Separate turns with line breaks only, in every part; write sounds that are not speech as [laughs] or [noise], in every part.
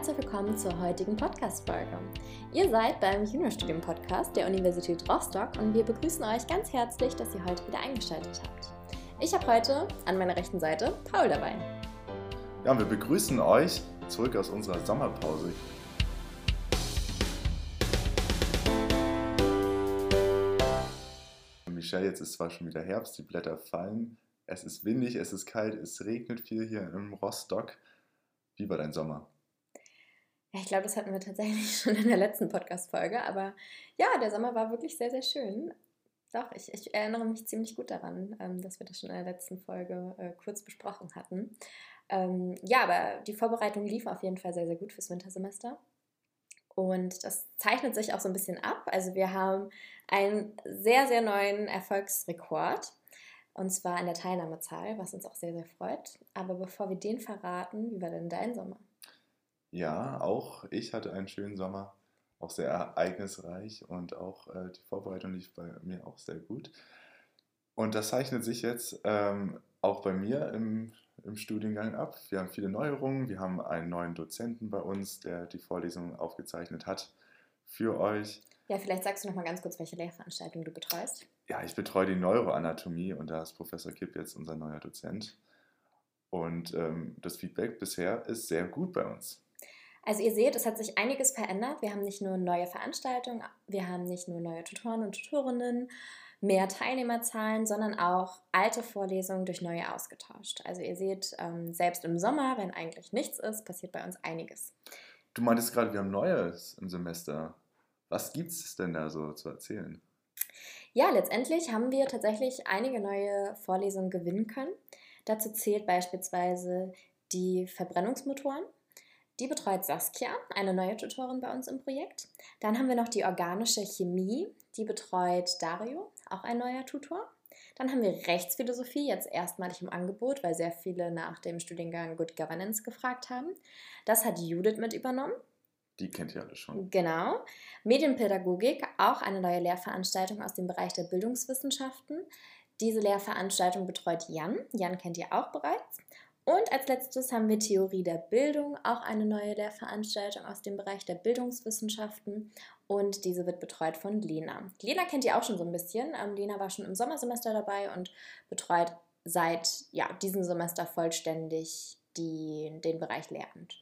herzlich willkommen zur heutigen Podcast-Folge. Ihr seid beim Juniorstudium-Podcast der Universität Rostock und wir begrüßen euch ganz herzlich, dass ihr heute wieder eingeschaltet habt. Ich habe heute an meiner rechten Seite Paul dabei.
Ja, wir begrüßen euch zurück aus unserer Sommerpause. Michelle, jetzt ist zwar schon wieder Herbst, die Blätter fallen, es ist windig, es ist kalt, es regnet viel hier im Rostock. Wie war dein Sommer?
Ja, ich glaube, das hatten wir tatsächlich [laughs] schon in der letzten Podcast-Folge. Aber ja, der Sommer war wirklich sehr, sehr schön. Doch, ich, ich erinnere mich ziemlich gut daran, ähm, dass wir das schon in der letzten Folge äh, kurz besprochen hatten. Ähm, ja, aber die Vorbereitung lief auf jeden Fall sehr, sehr gut fürs Wintersemester. Und das zeichnet sich auch so ein bisschen ab. Also wir haben einen sehr, sehr neuen Erfolgsrekord. Und zwar in der Teilnahmezahl, was uns auch sehr, sehr freut. Aber bevor wir den verraten, wie war denn dein Sommer?
Ja, auch ich hatte einen schönen Sommer, auch sehr ereignisreich und auch äh, die Vorbereitung lief bei mir auch sehr gut. Und das zeichnet sich jetzt ähm, auch bei mir im, im Studiengang ab. Wir haben viele Neuerungen, wir haben einen neuen Dozenten bei uns, der die Vorlesung aufgezeichnet hat für euch.
Ja, vielleicht sagst du noch mal ganz kurz, welche Lehrveranstaltung du betreust.
Ja, ich betreue die Neuroanatomie und da ist Professor Kipp jetzt unser neuer Dozent. Und ähm, das Feedback bisher ist sehr gut bei uns.
Also ihr seht, es hat sich einiges verändert. Wir haben nicht nur neue Veranstaltungen, wir haben nicht nur neue Tutoren und Tutorinnen, mehr Teilnehmerzahlen, sondern auch alte Vorlesungen durch neue ausgetauscht. Also ihr seht, ähm, selbst im Sommer, wenn eigentlich nichts ist, passiert bei uns einiges.
Du meintest gerade, wir haben Neues im Semester. Was gibt es denn da so zu erzählen?
Ja, letztendlich haben wir tatsächlich einige neue Vorlesungen gewinnen können. Dazu zählt beispielsweise die Verbrennungsmotoren. Die betreut Saskia, eine neue Tutorin bei uns im Projekt. Dann haben wir noch die organische Chemie, die betreut Dario, auch ein neuer Tutor. Dann haben wir Rechtsphilosophie, jetzt erstmalig im Angebot, weil sehr viele nach dem Studiengang Good Governance gefragt haben. Das hat Judith mit übernommen.
Die kennt ihr alle schon.
Genau. Medienpädagogik, auch eine neue Lehrveranstaltung aus dem Bereich der Bildungswissenschaften. Diese Lehrveranstaltung betreut Jan. Jan kennt ihr auch bereits. Und als letztes haben wir Theorie der Bildung, auch eine neue Lehrveranstaltung aus dem Bereich der Bildungswissenschaften. Und diese wird betreut von Lena. Lena kennt ihr auch schon so ein bisschen. Ähm, Lena war schon im Sommersemester dabei und betreut seit ja, diesem Semester vollständig die, den Bereich Lehramt.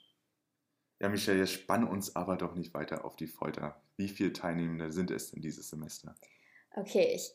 Ja, Michelle, jetzt spann uns aber doch nicht weiter auf die Folter. Wie viele Teilnehmende sind es in dieses Semester?
Okay, ich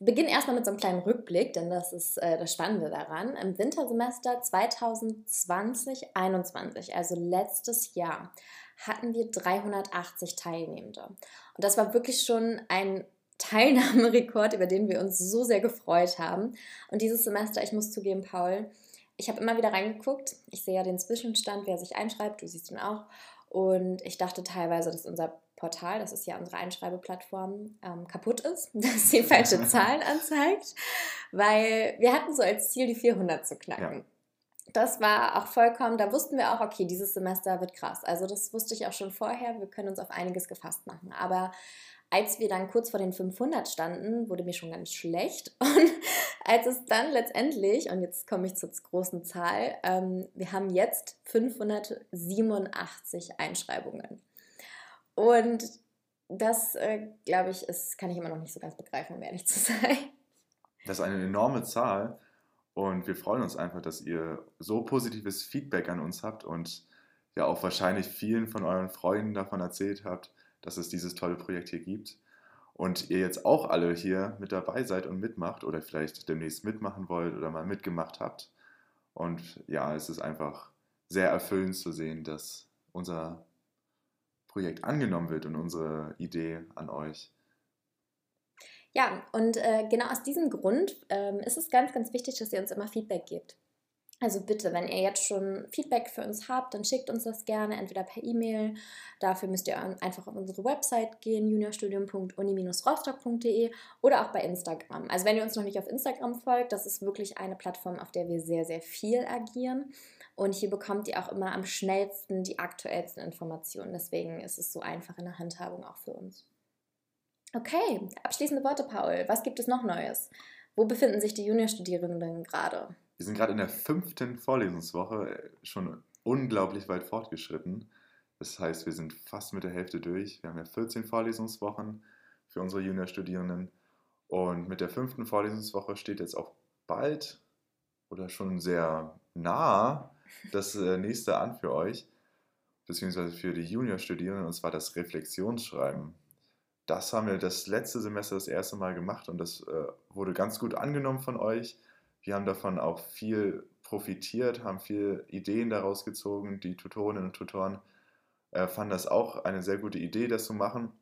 beginne erstmal mit so einem kleinen Rückblick, denn das ist äh, das Spannende daran. Im Wintersemester 2020-21, also letztes Jahr, hatten wir 380 Teilnehmende. Und das war wirklich schon ein [laughs] Teilnahmerekord, über den wir uns so sehr gefreut haben. Und dieses Semester, ich muss zugeben, Paul, ich habe immer wieder reingeguckt. Ich sehe ja den Zwischenstand, wer sich einschreibt, du siehst ihn auch. Und ich dachte teilweise, dass unser Portal, das ist ja unsere Einschreibeplattform, ähm, kaputt ist, [laughs] dass sie falsche [laughs] Zahlen anzeigt, weil wir hatten so als Ziel, die 400 zu knacken. Ja. Das war auch vollkommen, da wussten wir auch, okay, dieses Semester wird krass. Also das wusste ich auch schon vorher, wir können uns auf einiges gefasst machen. Aber als wir dann kurz vor den 500 standen, wurde mir schon ganz schlecht. [laughs] Und als es dann letztendlich, und jetzt komme ich zur großen Zahl, ähm, wir haben jetzt 587 Einschreibungen. Und das, äh, glaube ich, ist, kann ich immer noch nicht so ganz begreifen, um ehrlich zu sein.
Das ist eine enorme Zahl und wir freuen uns einfach, dass ihr so positives Feedback an uns habt und ja auch wahrscheinlich vielen von euren Freunden davon erzählt habt, dass es dieses tolle Projekt hier gibt. Und ihr jetzt auch alle hier mit dabei seid und mitmacht oder vielleicht demnächst mitmachen wollt oder mal mitgemacht habt. Und ja, es ist einfach sehr erfüllend zu sehen, dass unser Projekt angenommen wird und unsere Idee an euch.
Ja, und äh, genau aus diesem Grund ähm, ist es ganz, ganz wichtig, dass ihr uns immer Feedback gebt. Also bitte, wenn ihr jetzt schon Feedback für uns habt, dann schickt uns das gerne, entweder per E-Mail. Dafür müsst ihr einfach auf unsere Website gehen, juniorstudium.uni-rostock.de oder auch bei Instagram. Also wenn ihr uns noch nicht auf Instagram folgt, das ist wirklich eine Plattform, auf der wir sehr, sehr viel agieren. Und hier bekommt ihr auch immer am schnellsten die aktuellsten Informationen. Deswegen ist es so einfach in der Handhabung auch für uns. Okay, abschließende Worte, Paul. Was gibt es noch Neues? Wo befinden sich die Juniorstudierenden gerade?
Wir sind gerade in der fünften Vorlesungswoche, schon unglaublich weit fortgeschritten. Das heißt, wir sind fast mit der Hälfte durch. Wir haben ja 14 Vorlesungswochen für unsere Juniorstudierenden. Und mit der fünften Vorlesungswoche steht jetzt auch bald oder schon sehr nah das äh, nächste an für euch, beziehungsweise für die Juniorstudierenden, und zwar das Reflexionsschreiben. Das haben wir das letzte Semester das erste Mal gemacht und das äh, wurde ganz gut angenommen von euch. Wir haben davon auch viel profitiert, haben viele Ideen daraus gezogen. Die Tutorinnen und Tutoren äh, fanden das auch eine sehr gute Idee, das zu machen.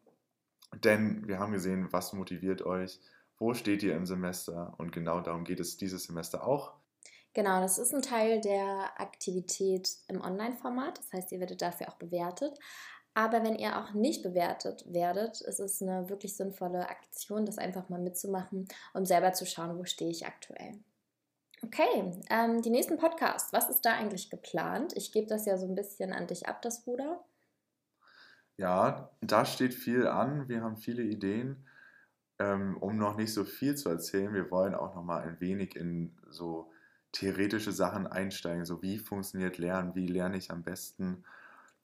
Denn wir haben gesehen, was motiviert euch, wo steht ihr im Semester und genau darum geht es dieses Semester auch.
Genau, das ist ein Teil der Aktivität im Online-Format. Das heißt, ihr werdet dafür auch bewertet. Aber wenn ihr auch nicht bewertet werdet, ist es eine wirklich sinnvolle Aktion, das einfach mal mitzumachen und selber zu schauen, wo stehe ich aktuell. Okay, ähm, die nächsten Podcasts, was ist da eigentlich geplant? Ich gebe das ja so ein bisschen an dich ab, das Ruder.
Ja, da steht viel an. Wir haben viele Ideen. Ähm, um noch nicht so viel zu erzählen, wir wollen auch noch mal ein wenig in so theoretische Sachen einsteigen, so wie funktioniert Lernen, wie lerne ich am besten.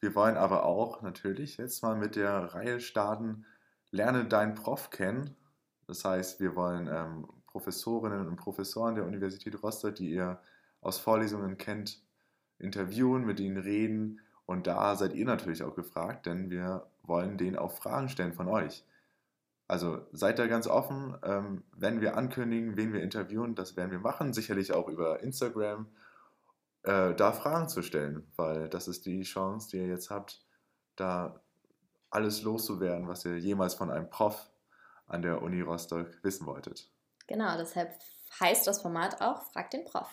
Wir wollen aber auch natürlich jetzt mal mit der Reihe starten, lerne deinen Prof kennen. Das heißt, wir wollen ähm, Professorinnen und Professoren der Universität Rostock, die ihr aus Vorlesungen kennt, interviewen, mit ihnen reden. Und da seid ihr natürlich auch gefragt, denn wir wollen denen auch Fragen stellen von euch. Also seid da ganz offen, ähm, wenn wir ankündigen, wen wir interviewen, das werden wir machen, sicherlich auch über Instagram, äh, da Fragen zu stellen, weil das ist die Chance, die ihr jetzt habt, da alles loszuwerden, was ihr jemals von einem Prof an der Uni Rostock wissen wolltet.
Genau, deshalb heißt das Format auch Frag den Prof.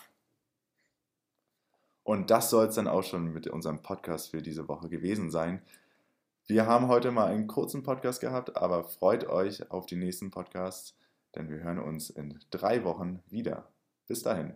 Und das soll es dann auch schon mit unserem Podcast für diese Woche gewesen sein. Wir haben heute mal einen kurzen Podcast gehabt, aber freut euch auf die nächsten Podcasts, denn wir hören uns in drei Wochen wieder. Bis dahin.